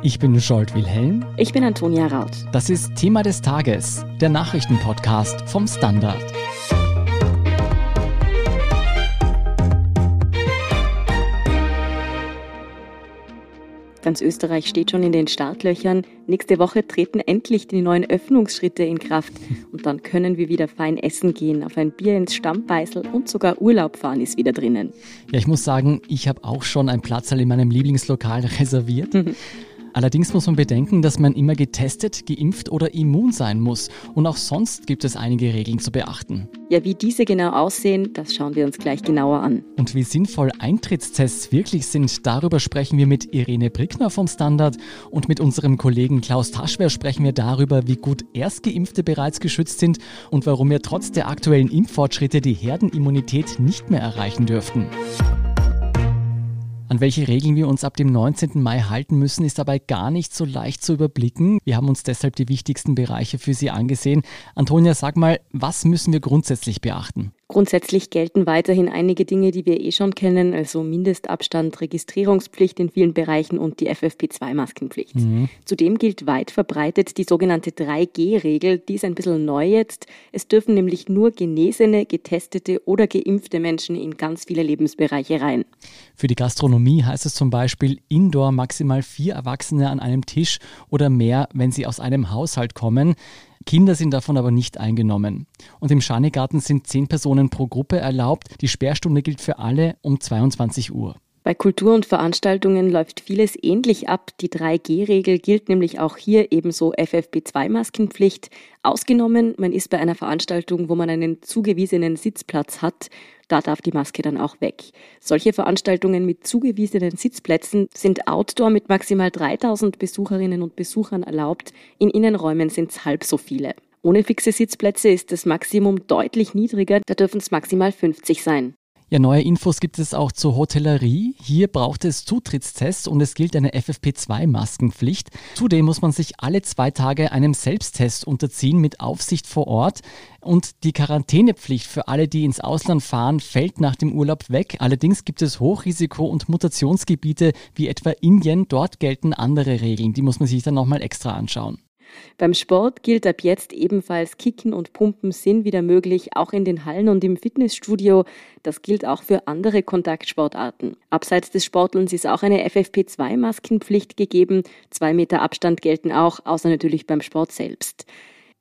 Ich bin Scholt Wilhelm. Ich bin Antonia Raut. Das ist Thema des Tages, der Nachrichtenpodcast vom Standard. Ganz Österreich steht schon in den Startlöchern. Nächste Woche treten endlich die neuen Öffnungsschritte in Kraft. Und dann können wir wieder fein essen gehen, auf ein Bier ins Stammbeißel und sogar Urlaub fahren ist wieder drinnen. Ja, ich muss sagen, ich habe auch schon ein Platzal in meinem Lieblingslokal reserviert. Allerdings muss man bedenken, dass man immer getestet, geimpft oder immun sein muss. Und auch sonst gibt es einige Regeln zu beachten. Ja, wie diese genau aussehen, das schauen wir uns gleich genauer an. Und wie sinnvoll Eintrittstests wirklich sind, darüber sprechen wir mit Irene Brickner vom Standard und mit unserem Kollegen Klaus Taschwer sprechen wir darüber, wie gut Erstgeimpfte bereits geschützt sind und warum wir trotz der aktuellen Impffortschritte die Herdenimmunität nicht mehr erreichen dürften. An welche Regeln wir uns ab dem 19. Mai halten müssen, ist dabei gar nicht so leicht zu überblicken. Wir haben uns deshalb die wichtigsten Bereiche für Sie angesehen. Antonia, sag mal, was müssen wir grundsätzlich beachten? Grundsätzlich gelten weiterhin einige Dinge, die wir eh schon kennen, also Mindestabstand, Registrierungspflicht in vielen Bereichen und die FFP2-Maskenpflicht. Mhm. Zudem gilt weit verbreitet die sogenannte 3G-Regel, die ist ein bisschen neu jetzt. Es dürfen nämlich nur genesene, getestete oder geimpfte Menschen in ganz viele Lebensbereiche rein. Für die Gastronomie heißt es zum Beispiel Indoor maximal vier Erwachsene an einem Tisch oder mehr, wenn sie aus einem Haushalt kommen. Kinder sind davon aber nicht eingenommen. Und im Schanigarten sind zehn Personen pro Gruppe erlaubt. Die Sperrstunde gilt für alle um 22 Uhr. Bei Kultur und Veranstaltungen läuft vieles ähnlich ab. Die 3G-Regel gilt nämlich auch hier ebenso FFP2-Maskenpflicht. Ausgenommen, man ist bei einer Veranstaltung, wo man einen zugewiesenen Sitzplatz hat. Da darf die Maske dann auch weg. Solche Veranstaltungen mit zugewiesenen Sitzplätzen sind outdoor mit maximal 3000 Besucherinnen und Besuchern erlaubt. In Innenräumen sind es halb so viele. Ohne fixe Sitzplätze ist das Maximum deutlich niedriger, da dürfen es maximal 50 sein. Ja, neue Infos gibt es auch zur Hotellerie. Hier braucht es Zutrittstests und es gilt eine FFP2-Maskenpflicht. Zudem muss man sich alle zwei Tage einem Selbsttest unterziehen mit Aufsicht vor Ort. Und die Quarantänepflicht für alle, die ins Ausland fahren, fällt nach dem Urlaub weg. Allerdings gibt es Hochrisiko- und Mutationsgebiete wie etwa Indien. Dort gelten andere Regeln. Die muss man sich dann nochmal extra anschauen. Beim Sport gilt ab jetzt ebenfalls Kicken und Pumpen sind wieder möglich, auch in den Hallen und im Fitnessstudio. Das gilt auch für andere Kontaktsportarten. Abseits des Sportelns ist auch eine FFP2-Maskenpflicht gegeben. Zwei Meter Abstand gelten auch, außer natürlich beim Sport selbst.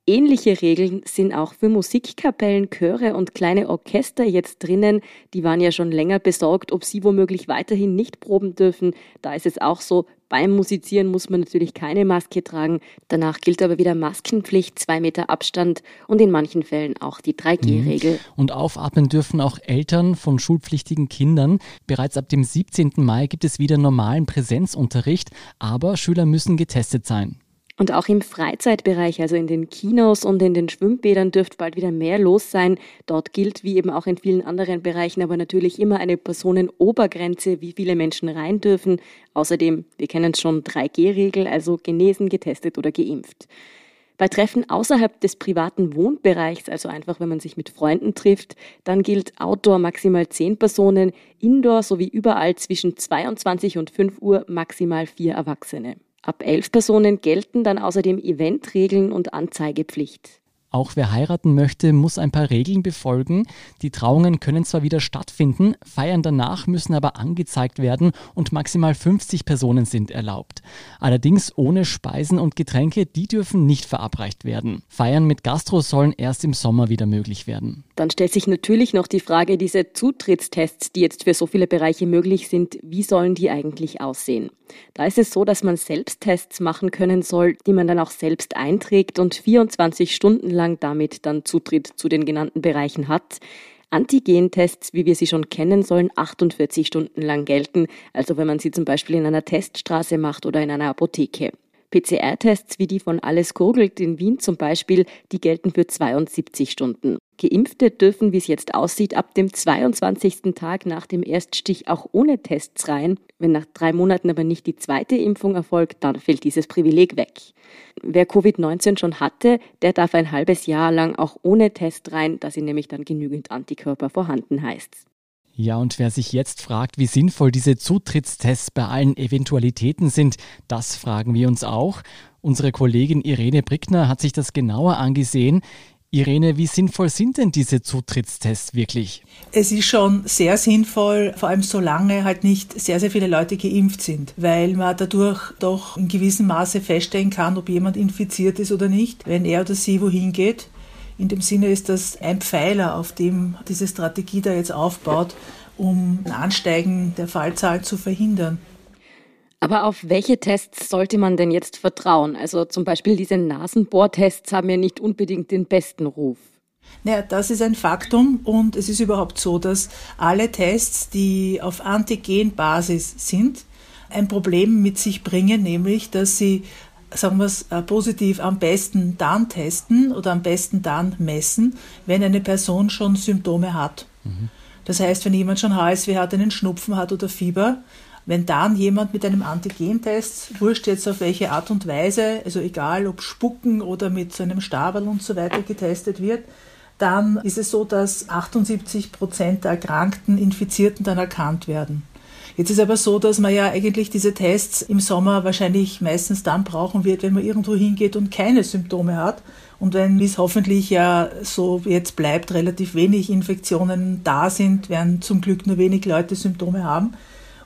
Ähnliche Regeln sind auch für Musikkapellen, Chöre und kleine Orchester jetzt drinnen. Die waren ja schon länger besorgt, ob sie womöglich weiterhin nicht proben dürfen. Da ist es auch so, beim Musizieren muss man natürlich keine Maske tragen. Danach gilt aber wieder Maskenpflicht, zwei Meter Abstand und in manchen Fällen auch die 3G-Regel. Mhm. Und aufatmen dürfen auch Eltern von schulpflichtigen Kindern. Bereits ab dem 17. Mai gibt es wieder normalen Präsenzunterricht, aber Schüler müssen getestet sein. Und auch im Freizeitbereich, also in den Kinos und in den Schwimmbädern, dürfte bald wieder mehr los sein. Dort gilt, wie eben auch in vielen anderen Bereichen, aber natürlich immer eine Personenobergrenze, wie viele Menschen rein dürfen. Außerdem, wir kennen es schon, 3G-Regel, also genesen, getestet oder geimpft. Bei Treffen außerhalb des privaten Wohnbereichs, also einfach wenn man sich mit Freunden trifft, dann gilt Outdoor maximal 10 Personen, Indoor sowie überall zwischen 22 und 5 Uhr maximal 4 Erwachsene. Ab elf Personen gelten dann außerdem Eventregeln und Anzeigepflicht. Auch wer heiraten möchte, muss ein paar Regeln befolgen. Die Trauungen können zwar wieder stattfinden, Feiern danach müssen aber angezeigt werden und maximal 50 Personen sind erlaubt. Allerdings ohne Speisen und Getränke, die dürfen nicht verabreicht werden. Feiern mit Gastro sollen erst im Sommer wieder möglich werden. Dann stellt sich natürlich noch die Frage, diese Zutrittstests, die jetzt für so viele Bereiche möglich sind, wie sollen die eigentlich aussehen? Da ist es so, dass man Selbsttests machen können soll, die man dann auch selbst einträgt und 24 Stunden lang damit dann Zutritt zu den genannten Bereichen hat. Antigentests, wie wir sie schon kennen, sollen 48 Stunden lang gelten, also wenn man sie zum Beispiel in einer Teststraße macht oder in einer Apotheke. PCR-Tests wie die von Alles Gurgelt in Wien zum Beispiel, die gelten für 72 Stunden. Geimpfte dürfen, wie es jetzt aussieht, ab dem 22. Tag nach dem Erststich auch ohne Tests rein. Wenn nach drei Monaten aber nicht die zweite Impfung erfolgt, dann fällt dieses Privileg weg. Wer Covid-19 schon hatte, der darf ein halbes Jahr lang auch ohne Test rein, da sind nämlich dann genügend Antikörper vorhanden heißt. Ja, und wer sich jetzt fragt, wie sinnvoll diese Zutrittstests bei allen Eventualitäten sind, das fragen wir uns auch. Unsere Kollegin Irene Brickner hat sich das genauer angesehen. Irene, wie sinnvoll sind denn diese Zutrittstests wirklich? Es ist schon sehr sinnvoll, vor allem solange halt nicht sehr, sehr viele Leute geimpft sind, weil man dadurch doch in gewissem Maße feststellen kann, ob jemand infiziert ist oder nicht, wenn er oder sie wohin geht. In dem Sinne ist das ein Pfeiler, auf dem diese Strategie da jetzt aufbaut, um ein Ansteigen der Fallzahlen zu verhindern. Aber auf welche Tests sollte man denn jetzt vertrauen? Also zum Beispiel diese Nasenbohrtests haben ja nicht unbedingt den besten Ruf. Naja, das ist ein Faktum und es ist überhaupt so, dass alle Tests, die auf Antigenbasis sind, ein Problem mit sich bringen, nämlich dass sie sagen wir es äh, positiv, am besten dann testen oder am besten dann messen, wenn eine Person schon Symptome hat. Mhm. Das heißt, wenn jemand schon HSW hat, einen Schnupfen hat oder Fieber, wenn dann jemand mit einem Antigentest, wurscht jetzt auf welche Art und Weise, also egal ob Spucken oder mit so einem Stabel und so weiter getestet wird, dann ist es so, dass 78 Prozent der erkrankten Infizierten dann erkannt werden. Jetzt ist aber so, dass man ja eigentlich diese Tests im Sommer wahrscheinlich meistens dann brauchen wird, wenn man irgendwo hingeht und keine Symptome hat. Und wenn, es hoffentlich ja so jetzt bleibt, relativ wenig Infektionen da sind, werden zum Glück nur wenig Leute Symptome haben.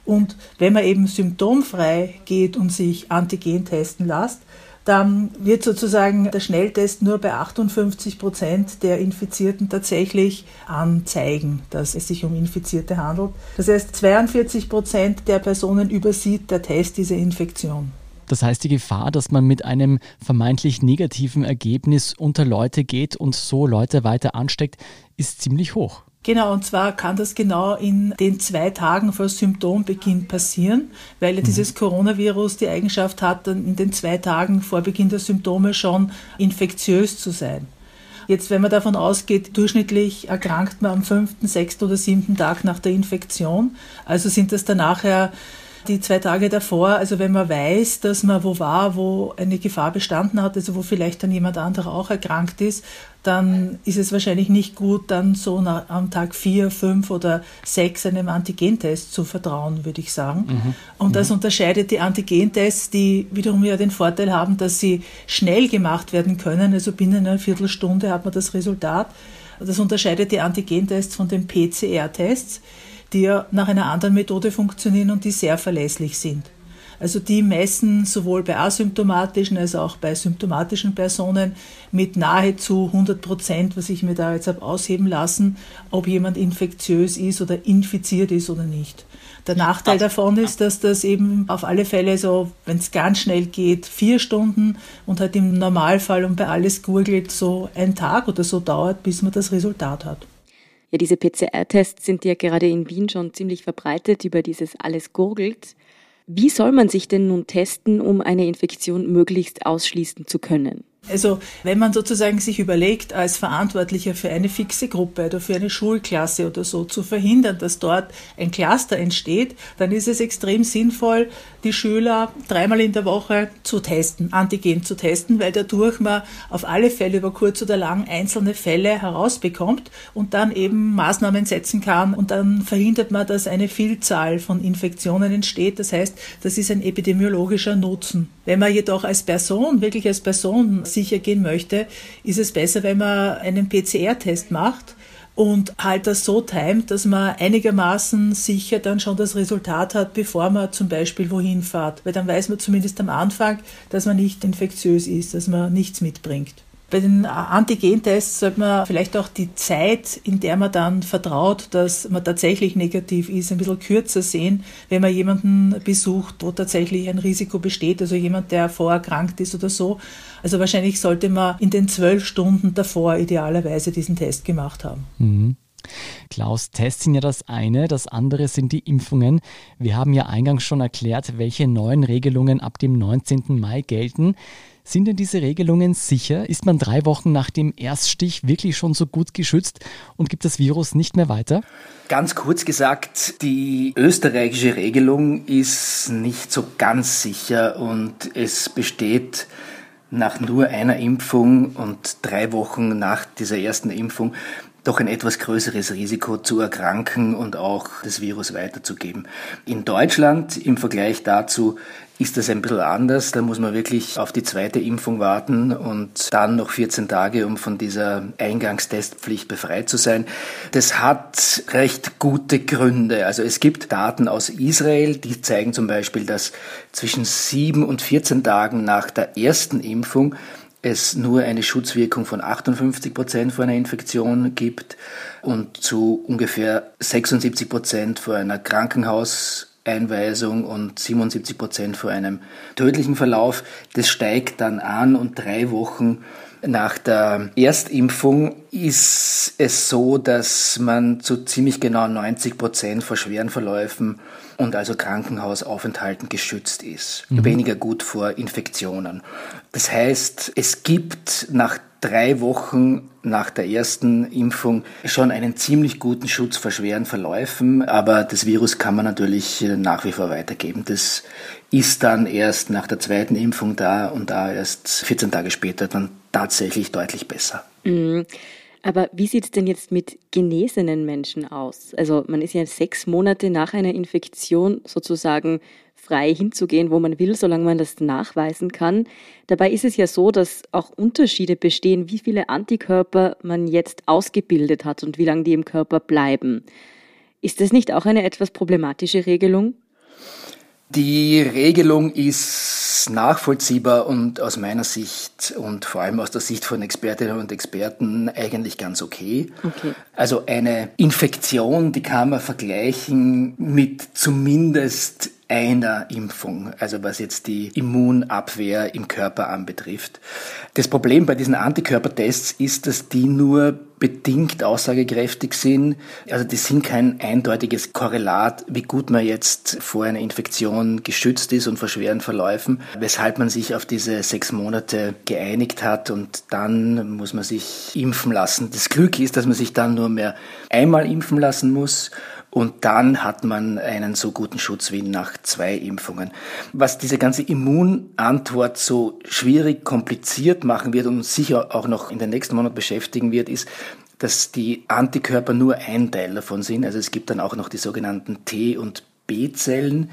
Und wenn man eben symptomfrei geht und sich Antigen testen lässt, dann wird sozusagen der Schnelltest nur bei 58 Prozent der Infizierten tatsächlich anzeigen, dass es sich um Infizierte handelt. Das heißt, 42 Prozent der Personen übersieht der Test diese Infektion. Das heißt, die Gefahr, dass man mit einem vermeintlich negativen Ergebnis unter Leute geht und so Leute weiter ansteckt, ist ziemlich hoch. Genau, und zwar kann das genau in den zwei Tagen vor Symptombeginn passieren, weil ja mhm. dieses Coronavirus die Eigenschaft hat, dann in den zwei Tagen vor Beginn der Symptome schon infektiös zu sein. Jetzt, wenn man davon ausgeht, durchschnittlich erkrankt man am fünften, sechsten oder siebten Tag nach der Infektion. Also sind das dann nachher die zwei Tage davor, also wenn man weiß, dass man wo war, wo eine Gefahr bestanden hat, also wo vielleicht dann jemand anderer auch erkrankt ist, dann ist es wahrscheinlich nicht gut, dann so nach, am Tag vier, fünf oder sechs einem Antigentest zu vertrauen, würde ich sagen. Mhm. Und das mhm. unterscheidet die Antigentests, die wiederum ja den Vorteil haben, dass sie schnell gemacht werden können. Also binnen einer Viertelstunde hat man das Resultat. Das unterscheidet die Antigentests von den PCR-Tests die ja nach einer anderen Methode funktionieren und die sehr verlässlich sind. Also die messen sowohl bei asymptomatischen als auch bei symptomatischen Personen mit nahezu 100 Prozent, was ich mir da jetzt habe ausheben lassen, ob jemand infektiös ist oder infiziert ist oder nicht. Der Nachteil davon ist, dass das eben auf alle Fälle so, wenn es ganz schnell geht, vier Stunden und halt im Normalfall und bei alles gurgelt so ein Tag oder so dauert, bis man das Resultat hat. Ja, diese PCR-Tests sind ja gerade in Wien schon ziemlich verbreitet über dieses alles gurgelt. Wie soll man sich denn nun testen, um eine Infektion möglichst ausschließen zu können? Also wenn man sozusagen sich überlegt, als Verantwortlicher für eine fixe Gruppe oder für eine Schulklasse oder so zu verhindern, dass dort ein Cluster entsteht, dann ist es extrem sinnvoll, die Schüler dreimal in der Woche zu testen, Antigen zu testen, weil dadurch man auf alle Fälle über kurz oder lang einzelne Fälle herausbekommt und dann eben Maßnahmen setzen kann und dann verhindert man, dass eine Vielzahl von Infektionen entsteht. Das heißt, das ist ein epidemiologischer Nutzen. Wenn man jedoch als Person, wirklich als Person sicher gehen möchte, ist es besser, wenn man einen PCR-Test macht und halt das so timet, dass man einigermaßen sicher dann schon das Resultat hat, bevor man zum Beispiel wohin fährt. Weil dann weiß man zumindest am Anfang, dass man nicht infektiös ist, dass man nichts mitbringt. Bei den Antigentests sollte man vielleicht auch die Zeit, in der man dann vertraut, dass man tatsächlich negativ ist, ein bisschen kürzer sehen, wenn man jemanden besucht, wo tatsächlich ein Risiko besteht, also jemand, der vorerkrankt ist oder so. Also wahrscheinlich sollte man in den zwölf Stunden davor idealerweise diesen Test gemacht haben. Mhm. Klaus, Tests sind ja das eine, das andere sind die Impfungen. Wir haben ja eingangs schon erklärt, welche neuen Regelungen ab dem 19. Mai gelten. Sind denn diese Regelungen sicher? Ist man drei Wochen nach dem Erststich wirklich schon so gut geschützt und gibt das Virus nicht mehr weiter? Ganz kurz gesagt, die österreichische Regelung ist nicht so ganz sicher und es besteht nach nur einer Impfung und drei Wochen nach dieser ersten Impfung doch ein etwas größeres Risiko zu erkranken und auch das Virus weiterzugeben. In Deutschland im Vergleich dazu ist das ein bisschen anders. Da muss man wirklich auf die zweite Impfung warten und dann noch 14 Tage, um von dieser Eingangstestpflicht befreit zu sein. Das hat recht gute Gründe. Also es gibt Daten aus Israel, die zeigen zum Beispiel, dass zwischen 7 und 14 Tagen nach der ersten Impfung es nur eine Schutzwirkung von 58 Prozent vor einer Infektion gibt und zu ungefähr 76 Prozent vor einer Krankenhauseinweisung und 77 Prozent vor einem tödlichen Verlauf. Das steigt dann an und drei Wochen nach der Erstimpfung ist es so, dass man zu ziemlich genau 90 Prozent vor schweren Verläufen und also Krankenhausaufenthalten geschützt ist. Mhm. Weniger gut vor Infektionen. Das heißt, es gibt nach drei Wochen nach der ersten Impfung schon einen ziemlich guten Schutz vor schweren Verläufen, aber das Virus kann man natürlich nach wie vor weitergeben. Das ist dann erst nach der zweiten Impfung da und da erst 14 Tage später dann tatsächlich deutlich besser. Mhm. Aber wie sieht es denn jetzt mit genesenen Menschen aus? Also man ist ja sechs Monate nach einer Infektion sozusagen frei hinzugehen, wo man will, solange man das nachweisen kann. Dabei ist es ja so, dass auch Unterschiede bestehen, wie viele Antikörper man jetzt ausgebildet hat und wie lange die im Körper bleiben. Ist das nicht auch eine etwas problematische Regelung? Die Regelung ist nachvollziehbar und aus meiner Sicht und vor allem aus der Sicht von Expertinnen und Experten eigentlich ganz okay. okay. Also eine Infektion, die kann man vergleichen mit zumindest einer Impfung, also was jetzt die Immunabwehr im Körper anbetrifft. Das Problem bei diesen Antikörpertests ist, dass die nur bedingt aussagekräftig sind. Also die sind kein eindeutiges Korrelat, wie gut man jetzt vor einer Infektion geschützt ist und vor schweren Verläufen, weshalb man sich auf diese sechs Monate geeinigt hat und dann muss man sich impfen lassen. Das Glück ist, dass man sich dann nur mehr einmal impfen lassen muss und dann hat man einen so guten Schutz wie nach zwei Impfungen. Was diese ganze Immunantwort so schwierig, kompliziert machen wird und sicher auch noch in den nächsten Monaten beschäftigen wird, ist, dass die Antikörper nur ein Teil davon sind. Also es gibt dann auch noch die sogenannten T- und B-Zellen,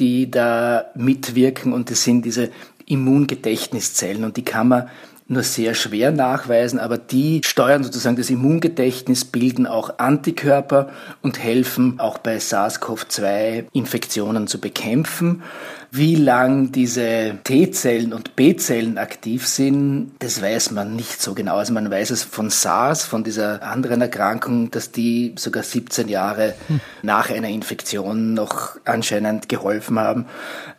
die da mitwirken und das sind diese Immungedächtniszellen und die kann man nur sehr schwer nachweisen, aber die steuern sozusagen das Immungedächtnis, bilden auch Antikörper und helfen auch bei SARS-CoV-2 Infektionen zu bekämpfen. Wie lang diese T-Zellen und B-Zellen aktiv sind, das weiß man nicht so genau. Also man weiß es von SARS, von dieser anderen Erkrankung, dass die sogar 17 Jahre hm. nach einer Infektion noch anscheinend geholfen haben.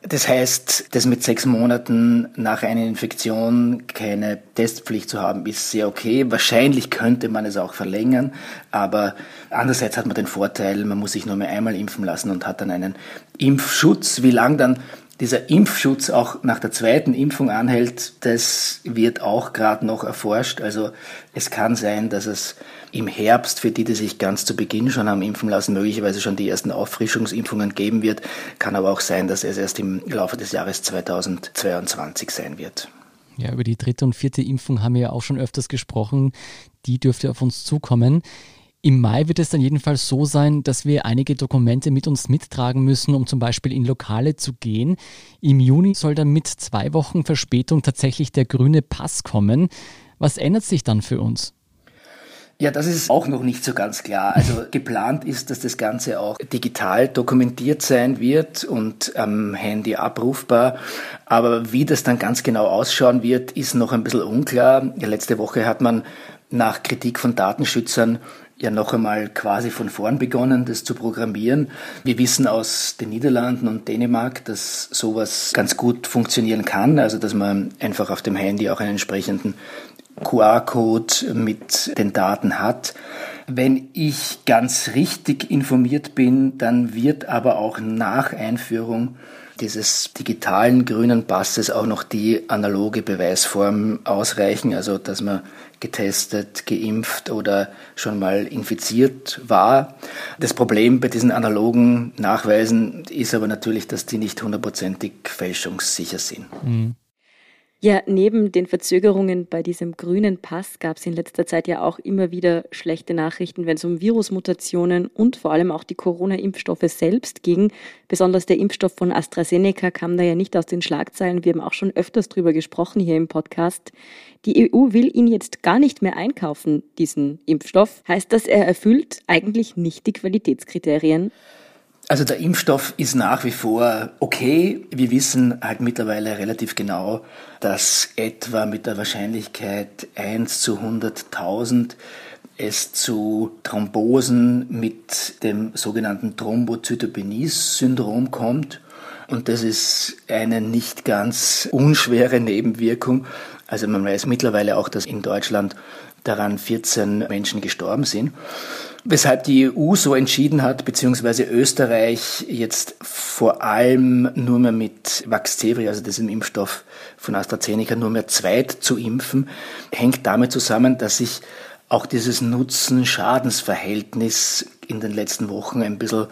Das heißt, das mit sechs Monaten nach einer Infektion keine Testpflicht zu haben, ist sehr okay. Wahrscheinlich könnte man es auch verlängern, aber andererseits hat man den Vorteil, man muss sich nur mehr einmal impfen lassen und hat dann einen Impfschutz. Wie lang dann dieser Impfschutz auch nach der zweiten Impfung anhält, das wird auch gerade noch erforscht. Also es kann sein, dass es im Herbst für die, die sich ganz zu Beginn schon haben impfen lassen, möglicherweise schon die ersten Auffrischungsimpfungen geben wird. Kann aber auch sein, dass es erst im Laufe des Jahres 2022 sein wird. Ja, über die dritte und vierte Impfung haben wir ja auch schon öfters gesprochen. Die dürfte auf uns zukommen. Im Mai wird es dann jedenfalls so sein, dass wir einige Dokumente mit uns mittragen müssen, um zum Beispiel in Lokale zu gehen. Im Juni soll dann mit zwei Wochen Verspätung tatsächlich der grüne Pass kommen. Was ändert sich dann für uns? Ja, das ist auch noch nicht so ganz klar. Also geplant ist, dass das Ganze auch digital dokumentiert sein wird und am Handy abrufbar. Aber wie das dann ganz genau ausschauen wird, ist noch ein bisschen unklar. Letzte Woche hat man nach Kritik von Datenschützern ja noch einmal quasi von vorn begonnen, das zu programmieren. Wir wissen aus den Niederlanden und Dänemark, dass sowas ganz gut funktionieren kann, also dass man einfach auf dem Handy auch einen entsprechenden QR-Code mit den Daten hat. Wenn ich ganz richtig informiert bin, dann wird aber auch nach Einführung dieses digitalen grünen Passes auch noch die analoge Beweisform ausreichen, also dass man getestet, geimpft oder schon mal infiziert war. Das Problem bei diesen analogen Nachweisen ist aber natürlich, dass die nicht hundertprozentig fälschungssicher sind. Mhm. Ja, neben den Verzögerungen bei diesem grünen Pass gab es in letzter Zeit ja auch immer wieder schlechte Nachrichten, wenn es um Virusmutationen und vor allem auch die Corona-Impfstoffe selbst ging. Besonders der Impfstoff von AstraZeneca kam da ja nicht aus den Schlagzeilen. Wir haben auch schon öfters drüber gesprochen hier im Podcast. Die EU will ihn jetzt gar nicht mehr einkaufen, diesen Impfstoff. Heißt das, er erfüllt eigentlich nicht die Qualitätskriterien? Also der Impfstoff ist nach wie vor okay. Wir wissen halt mittlerweile relativ genau, dass etwa mit der Wahrscheinlichkeit 1 zu 100.000 es zu Thrombosen mit dem sogenannten Thrombozytopenie-Syndrom kommt. Und das ist eine nicht ganz unschwere Nebenwirkung. Also man weiß mittlerweile auch, dass in Deutschland daran 14 Menschen gestorben sind. Weshalb die EU so entschieden hat, beziehungsweise Österreich jetzt vor allem nur mehr mit Vaxzevri, also diesem Impfstoff von AstraZeneca, nur mehr zweit zu impfen, hängt damit zusammen, dass sich auch dieses Nutzen-Schadensverhältnis in den letzten Wochen ein bisschen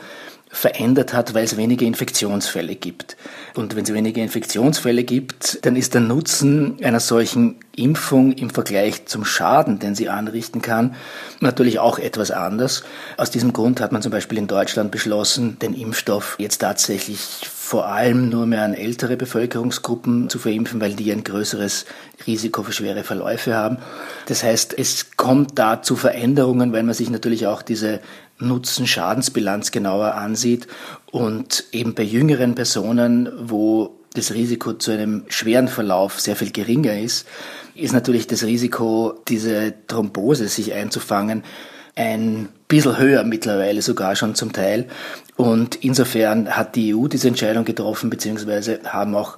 verändert hat, weil es weniger Infektionsfälle gibt. Und wenn es weniger Infektionsfälle gibt, dann ist der Nutzen einer solchen Impfung im Vergleich zum Schaden, den sie anrichten kann, natürlich auch etwas anders. Aus diesem Grund hat man zum Beispiel in Deutschland beschlossen, den Impfstoff jetzt tatsächlich vor allem nur mehr an ältere Bevölkerungsgruppen zu verimpfen, weil die ein größeres Risiko für schwere Verläufe haben. Das heißt, es kommt da zu Veränderungen, weil man sich natürlich auch diese Nutzen-Schadensbilanz genauer ansieht und eben bei jüngeren Personen, wo das Risiko zu einem schweren Verlauf sehr viel geringer ist, ist natürlich das Risiko, diese Thrombose sich einzufangen, ein bisschen höher mittlerweile sogar schon zum Teil. Und insofern hat die EU diese Entscheidung getroffen, beziehungsweise haben auch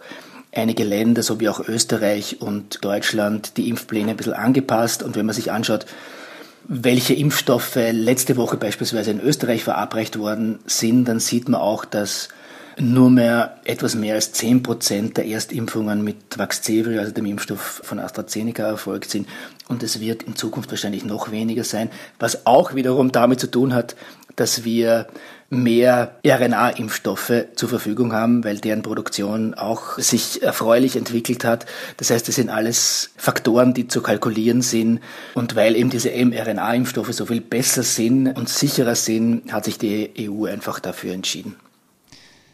einige Länder, so wie auch Österreich und Deutschland, die Impfpläne ein bisschen angepasst. Und wenn man sich anschaut, welche Impfstoffe letzte Woche beispielsweise in Österreich verabreicht worden sind, dann sieht man auch, dass nur mehr etwas mehr als 10 Prozent der Erstimpfungen mit Vaxzevri, also dem Impfstoff von AstraZeneca, erfolgt sind. Und es wird in Zukunft wahrscheinlich noch weniger sein, was auch wiederum damit zu tun hat, dass wir mehr RNA-Impfstoffe zur Verfügung haben, weil deren Produktion auch sich erfreulich entwickelt hat. Das heißt, das sind alles Faktoren, die zu kalkulieren sind. Und weil eben diese mRNA-Impfstoffe so viel besser sind und sicherer sind, hat sich die EU einfach dafür entschieden.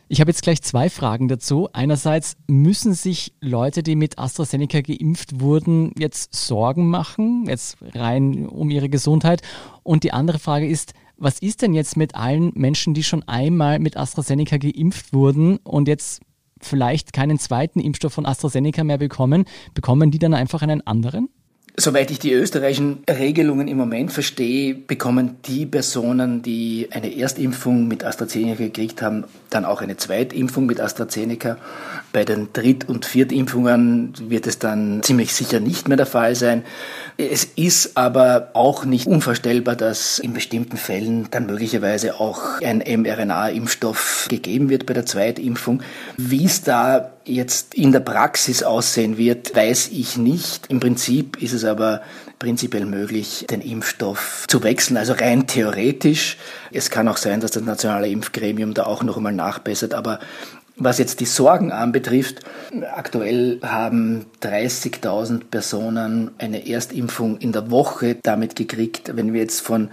Ich habe jetzt gleich zwei Fragen dazu. Einerseits müssen sich Leute, die mit AstraZeneca geimpft wurden, jetzt Sorgen machen, jetzt rein um ihre Gesundheit. Und die andere Frage ist, was ist denn jetzt mit allen Menschen, die schon einmal mit AstraZeneca geimpft wurden und jetzt vielleicht keinen zweiten Impfstoff von AstraZeneca mehr bekommen? Bekommen die dann einfach einen anderen? Soweit ich die österreichischen Regelungen im Moment verstehe, bekommen die Personen, die eine Erstimpfung mit AstraZeneca gekriegt haben, dann auch eine Zweitimpfung mit AstraZeneca. Bei den Dritt- und Viertimpfungen wird es dann ziemlich sicher nicht mehr der Fall sein. Es ist aber auch nicht unvorstellbar, dass in bestimmten Fällen dann möglicherweise auch ein mRNA-Impfstoff gegeben wird bei der Zweitimpfung. Wie es da jetzt in der Praxis aussehen wird, weiß ich nicht. Im Prinzip ist es aber prinzipiell möglich, den Impfstoff zu wechseln, also rein theoretisch. Es kann auch sein, dass das nationale Impfgremium da auch noch einmal nachbessert, aber was jetzt die Sorgen anbetrifft, aktuell haben 30.000 Personen eine Erstimpfung in der Woche damit gekriegt. Wenn wir jetzt von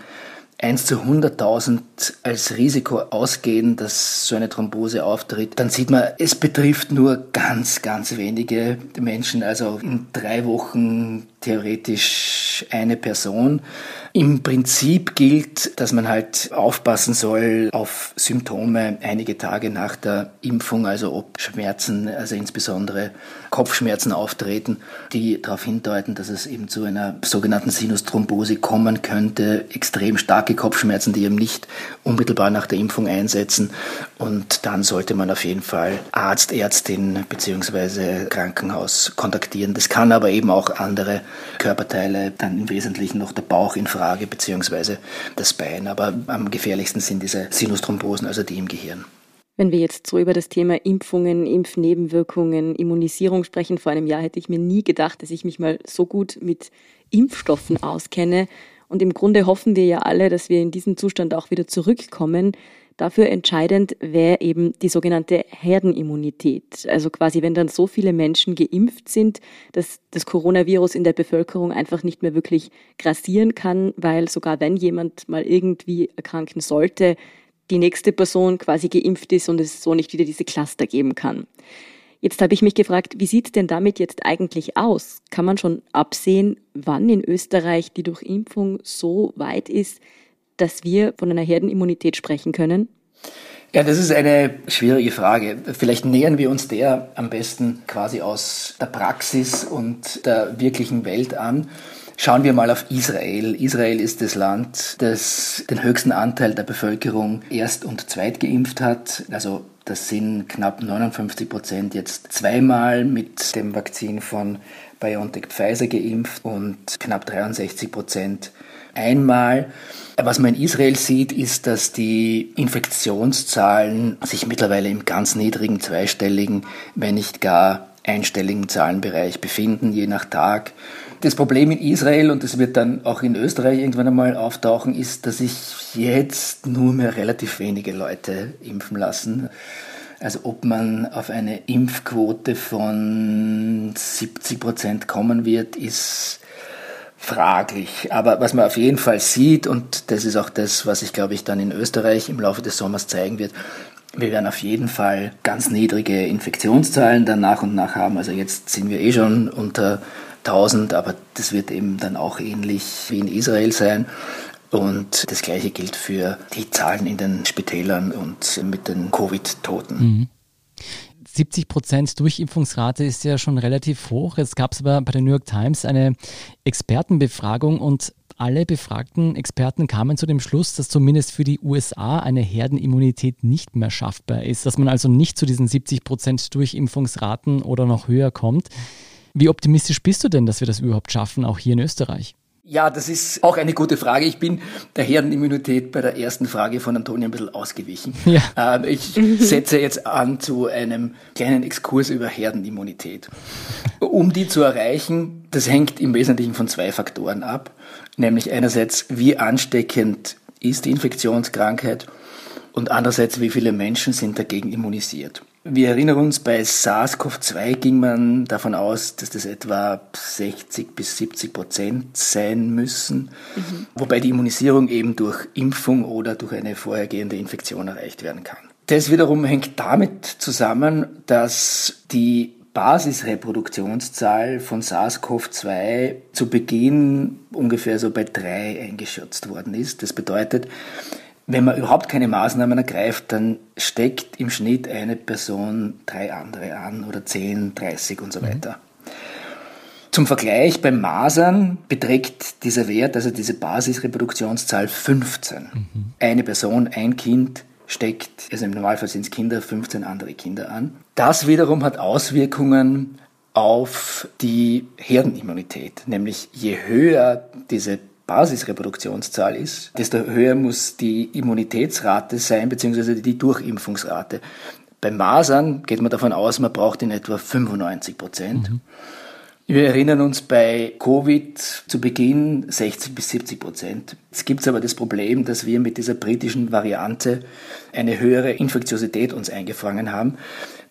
1 zu 100.000 als Risiko ausgehen, dass so eine Thrombose auftritt, dann sieht man, es betrifft nur ganz, ganz wenige Menschen, also in drei Wochen theoretisch eine Person. Im Prinzip gilt, dass man halt aufpassen soll auf Symptome einige Tage nach der Impfung, also ob Schmerzen, also insbesondere Kopfschmerzen auftreten, die darauf hindeuten, dass es eben zu einer sogenannten Sinusthrombose kommen könnte. Extrem starke Kopfschmerzen, die eben nicht unmittelbar nach der Impfung einsetzen. Und dann sollte man auf jeden Fall Arzt, Ärztin bzw. Krankenhaus kontaktieren. Das kann aber eben auch andere Körperteile, dann im Wesentlichen noch der Bauch in Frage, beziehungsweise das Bein. Aber am gefährlichsten sind diese Sinusthrombosen, also die im Gehirn. Wenn wir jetzt so über das Thema Impfungen, Impfnebenwirkungen, Immunisierung sprechen, vor einem Jahr hätte ich mir nie gedacht, dass ich mich mal so gut mit Impfstoffen auskenne. Und im Grunde hoffen wir ja alle, dass wir in diesen Zustand auch wieder zurückkommen. Dafür entscheidend wäre eben die sogenannte Herdenimmunität. Also quasi, wenn dann so viele Menschen geimpft sind, dass das Coronavirus in der Bevölkerung einfach nicht mehr wirklich grassieren kann, weil sogar wenn jemand mal irgendwie erkranken sollte, die nächste Person quasi geimpft ist und es so nicht wieder diese Cluster geben kann. Jetzt habe ich mich gefragt, wie sieht es denn damit jetzt eigentlich aus? Kann man schon absehen, wann in Österreich die Durchimpfung so weit ist, dass wir von einer Herdenimmunität sprechen können? Ja, das ist eine schwierige Frage. Vielleicht nähern wir uns der am besten quasi aus der Praxis und der wirklichen Welt an. Schauen wir mal auf Israel. Israel ist das Land, das den höchsten Anteil der Bevölkerung erst und zweit geimpft hat. Also das sind knapp 59 Prozent jetzt zweimal mit dem Vakzin von BioNTech Pfizer geimpft und knapp 63 Prozent einmal. Was man in Israel sieht, ist, dass die Infektionszahlen sich mittlerweile im ganz niedrigen zweistelligen, wenn nicht gar einstelligen Zahlenbereich befinden, je nach Tag. Das Problem in Israel, und das wird dann auch in Österreich irgendwann einmal auftauchen, ist, dass sich jetzt nur mehr relativ wenige Leute impfen lassen. Also ob man auf eine Impfquote von 70 Prozent kommen wird, ist fraglich. Aber was man auf jeden Fall sieht, und das ist auch das, was ich glaube ich dann in Österreich im Laufe des Sommers zeigen wird, wir werden auf jeden Fall ganz niedrige Infektionszahlen dann nach und nach haben. Also jetzt sind wir eh schon unter 1000, aber das wird eben dann auch ähnlich wie in Israel sein. Und das Gleiche gilt für die Zahlen in den Spitälern und mit den Covid-Toten. Mhm. 70 Prozent Durchimpfungsrate ist ja schon relativ hoch. Jetzt gab es aber bei der New York Times eine Expertenbefragung und alle befragten Experten kamen zu dem Schluss, dass zumindest für die USA eine Herdenimmunität nicht mehr schaffbar ist, dass man also nicht zu diesen 70 Prozent Durchimpfungsraten oder noch höher kommt. Wie optimistisch bist du denn, dass wir das überhaupt schaffen, auch hier in Österreich? Ja, das ist auch eine gute Frage. Ich bin der Herdenimmunität bei der ersten Frage von Antonio ein bisschen ausgewichen. Ja. Ähm, ich setze jetzt an zu einem kleinen Exkurs über Herdenimmunität. Um die zu erreichen, das hängt im Wesentlichen von zwei Faktoren ab. Nämlich einerseits, wie ansteckend ist die Infektionskrankheit und andererseits, wie viele Menschen sind dagegen immunisiert. Wir erinnern uns, bei SARS-CoV-2 ging man davon aus, dass das etwa 60 bis 70 Prozent sein müssen, mhm. wobei die Immunisierung eben durch Impfung oder durch eine vorhergehende Infektion erreicht werden kann. Das wiederum hängt damit zusammen, dass die Basisreproduktionszahl von SARS-CoV-2 zu Beginn ungefähr so bei drei eingeschätzt worden ist. Das bedeutet, wenn man überhaupt keine Maßnahmen ergreift, dann steckt im Schnitt eine Person drei andere an oder 10, 30 und so mhm. weiter. Zum Vergleich beim Masern beträgt dieser Wert, also diese Basisreproduktionszahl 15. Mhm. Eine Person, ein Kind steckt, also im Normalfall sind es Kinder, 15 andere Kinder an. Das wiederum hat Auswirkungen auf die Herdenimmunität, nämlich je höher diese Basisreproduktionszahl ist, desto höher muss die Immunitätsrate sein, beziehungsweise die Durchimpfungsrate. Bei Masern geht man davon aus, man braucht in etwa 95 Prozent. Mhm. Wir erinnern uns bei Covid zu Beginn 60 bis 70 Prozent. Es gibt aber das Problem, dass wir mit dieser britischen Variante eine höhere Infektiosität uns eingefangen haben.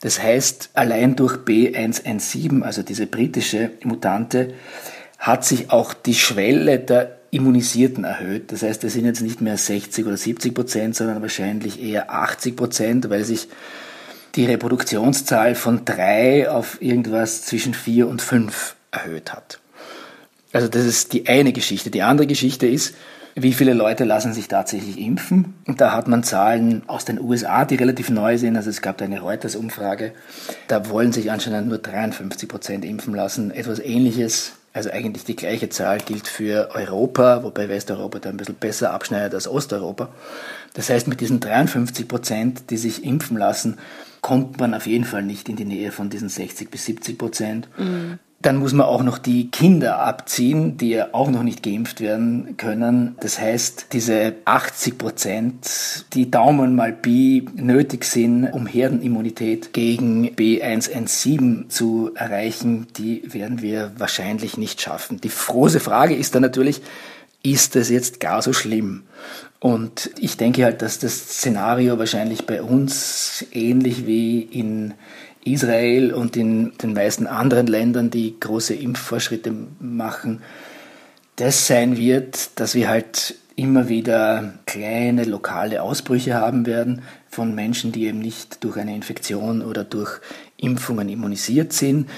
Das heißt, allein durch B117, also diese britische Mutante, hat sich auch die Schwelle der Immunisierten erhöht. Das heißt, es sind jetzt nicht mehr 60 oder 70 Prozent, sondern wahrscheinlich eher 80 Prozent, weil sich die Reproduktionszahl von drei auf irgendwas zwischen vier und fünf erhöht hat. Also das ist die eine Geschichte. Die andere Geschichte ist, wie viele Leute lassen sich tatsächlich impfen? Und da hat man Zahlen aus den USA, die relativ neu sind. Also es gab da eine Reuters-Umfrage. Da wollen sich anscheinend nur 53 Prozent impfen lassen. Etwas Ähnliches also eigentlich die gleiche Zahl gilt für Europa, wobei Westeuropa da ein bisschen besser abschneidet als Osteuropa. Das heißt, mit diesen 53 Prozent, die sich impfen lassen, kommt man auf jeden Fall nicht in die Nähe von diesen 60 bis 70 Prozent. Mhm. Dann muss man auch noch die Kinder abziehen, die ja auch noch nicht geimpft werden können. Das heißt, diese 80 Prozent, die Daumen mal Pi nötig sind, um Herdenimmunität gegen B117 zu erreichen, die werden wir wahrscheinlich nicht schaffen. Die große Frage ist dann natürlich, ist es jetzt gar so schlimm? Und ich denke halt, dass das Szenario wahrscheinlich bei uns ähnlich wie in Israel und in den meisten anderen Ländern, die große Impffortschritte machen, das sein wird, dass wir halt immer wieder kleine lokale Ausbrüche haben werden von Menschen, die eben nicht durch eine Infektion oder durch Impfungen immunisiert sind,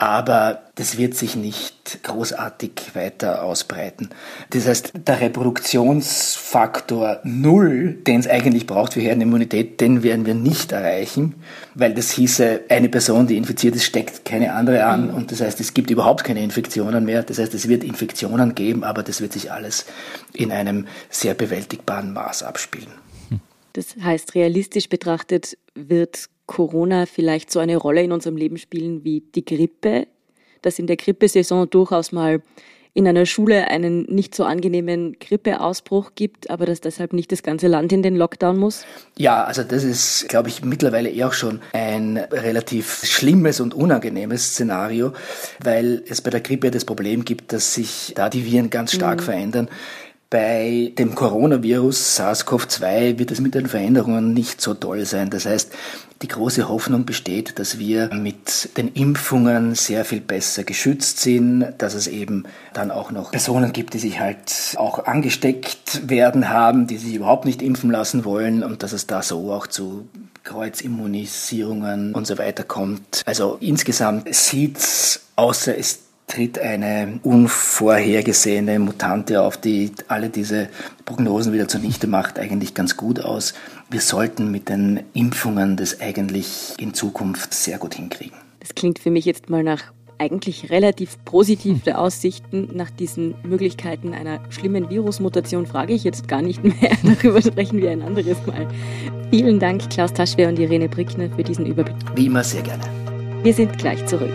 aber das wird sich nicht großartig weiter ausbreiten. Das heißt, der Reproduktionsfaktor Null, den es eigentlich braucht für Herdenimmunität, den werden wir nicht erreichen, weil das hieße, eine Person, die infiziert ist, steckt keine andere an und das heißt, es gibt überhaupt keine Infektionen mehr. Das heißt, es wird Infektionen geben, aber das wird sich alles in einem sehr bewältigbaren Maß abspielen. Das heißt, realistisch betrachtet wird Corona vielleicht so eine Rolle in unserem Leben spielen wie die Grippe, dass in der Grippesaison durchaus mal in einer Schule einen nicht so angenehmen Grippeausbruch gibt, aber dass deshalb nicht das ganze Land in den Lockdown muss? Ja, also das ist, glaube ich, mittlerweile eher auch schon ein relativ schlimmes und unangenehmes Szenario, weil es bei der Grippe das Problem gibt, dass sich da die Viren ganz stark mhm. verändern. Bei dem Coronavirus SARS-CoV-2 wird es mit den Veränderungen nicht so toll sein. Das heißt, die große Hoffnung besteht, dass wir mit den Impfungen sehr viel besser geschützt sind, dass es eben dann auch noch Personen gibt, die sich halt auch angesteckt werden haben, die sich überhaupt nicht impfen lassen wollen und dass es da so auch zu Kreuzimmunisierungen und so weiter kommt. Also insgesamt sieht's außer es tritt eine unvorhergesehene Mutante auf, die alle diese Prognosen wieder zunichte macht, eigentlich ganz gut aus. Wir sollten mit den Impfungen das eigentlich in Zukunft sehr gut hinkriegen. Das klingt für mich jetzt mal nach eigentlich relativ positive Aussichten. Nach diesen Möglichkeiten einer schlimmen Virusmutation frage ich jetzt gar nicht mehr. Darüber sprechen wir ein anderes Mal. Vielen Dank, Klaus Taschwer und Irene Brickner, für diesen Überblick. Wie immer sehr gerne. Wir sind gleich zurück.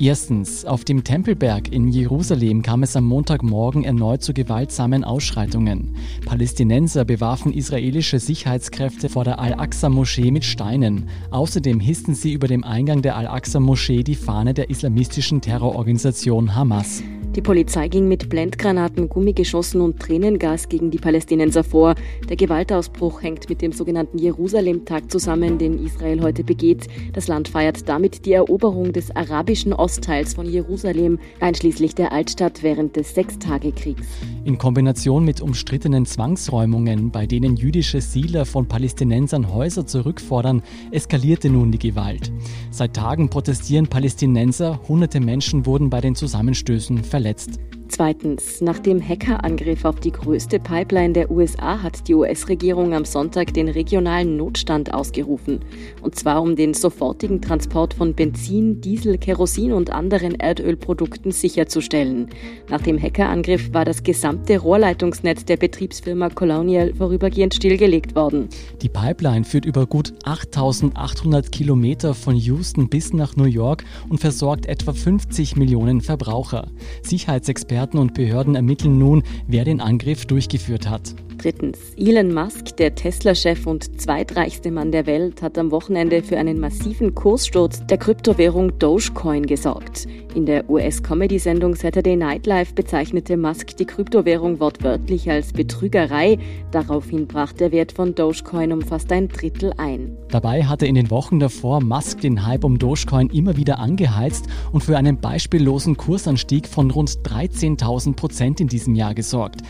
Erstens, auf dem Tempelberg in Jerusalem kam es am Montagmorgen erneut zu gewaltsamen Ausschreitungen. Palästinenser bewarfen israelische Sicherheitskräfte vor der Al-Aqsa-Moschee mit Steinen. Außerdem hissten sie über dem Eingang der Al-Aqsa-Moschee die Fahne der islamistischen Terrororganisation Hamas. Die Polizei ging mit Blendgranaten, Gummigeschossen und Tränengas gegen die Palästinenser vor. Der Gewaltausbruch hängt mit dem sogenannten Jerusalem-Tag zusammen, den Israel heute begeht. Das Land feiert damit die Eroberung des arabischen Ostteils von Jerusalem, einschließlich der Altstadt während des Sechstagekriegs. In Kombination mit umstrittenen Zwangsräumungen, bei denen jüdische Siedler von Palästinensern Häuser zurückfordern, eskalierte nun die Gewalt. Seit Tagen protestieren Palästinenser, hunderte Menschen wurden bei den Zusammenstößen verletzt verletzt. Zweitens, nach dem Hackerangriff auf die größte Pipeline der USA hat die US-Regierung am Sonntag den regionalen Notstand ausgerufen. Und zwar um den sofortigen Transport von Benzin, Diesel, Kerosin und anderen Erdölprodukten sicherzustellen. Nach dem Hackerangriff war das gesamte Rohrleitungsnetz der Betriebsfirma Colonial vorübergehend stillgelegt worden. Die Pipeline führt über gut 8800 Kilometer von Houston bis nach New York und versorgt etwa 50 Millionen Verbraucher. Sicherheitsexperten Experten und Behörden ermitteln nun, wer den Angriff durchgeführt hat. Drittens. Elon Musk, der Tesla-Chef und zweitreichste Mann der Welt, hat am Wochenende für einen massiven Kurssturz der Kryptowährung Dogecoin gesorgt. In der US-Comedy-Sendung Saturday Night Live bezeichnete Musk die Kryptowährung wortwörtlich als Betrügerei. Daraufhin brach der Wert von Dogecoin um fast ein Drittel ein. Dabei hatte in den Wochen davor Musk den Hype um Dogecoin immer wieder angeheizt und für einen beispiellosen Kursanstieg von rund 13.000 Prozent in diesem Jahr gesorgt.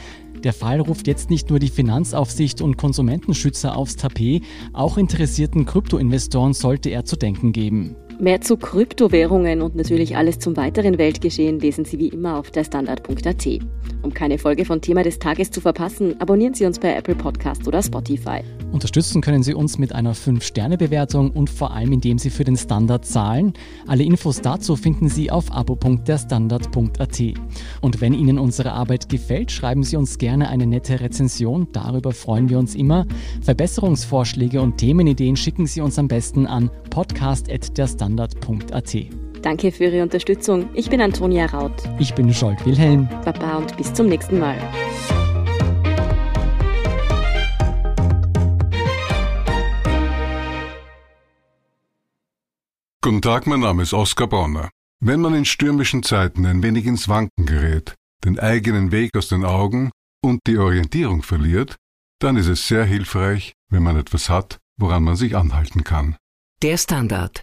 Der Fall ruft jetzt nicht nur die Finanzaufsicht und Konsumentenschützer aufs Tapet, auch interessierten Kryptoinvestoren sollte er zu denken geben. Mehr zu Kryptowährungen und natürlich alles zum weiteren Weltgeschehen lesen Sie wie immer auf der Standard.at. Um keine Folge von Thema des Tages zu verpassen, abonnieren Sie uns bei Apple Podcast oder Spotify. Unterstützen können Sie uns mit einer 5-Sterne-Bewertung und vor allem indem Sie für den Standard zahlen. Alle Infos dazu finden Sie auf abo.derstandard.at. Und wenn Ihnen unsere Arbeit gefällt, schreiben Sie uns gerne eine nette Rezension. Darüber freuen wir uns immer. Verbesserungsvorschläge und Themenideen schicken Sie uns am besten an podcast.derstandard.at. Danke für Ihre Unterstützung. Ich bin Antonia Raut. Ich bin Scholt Wilhelm. Baba und bis zum nächsten Mal. Guten Tag, mein Name ist Oskar Bonner. Wenn man in stürmischen Zeiten ein wenig ins Wanken gerät, den eigenen Weg aus den Augen und die Orientierung verliert, dann ist es sehr hilfreich, wenn man etwas hat, woran man sich anhalten kann. Der Standard,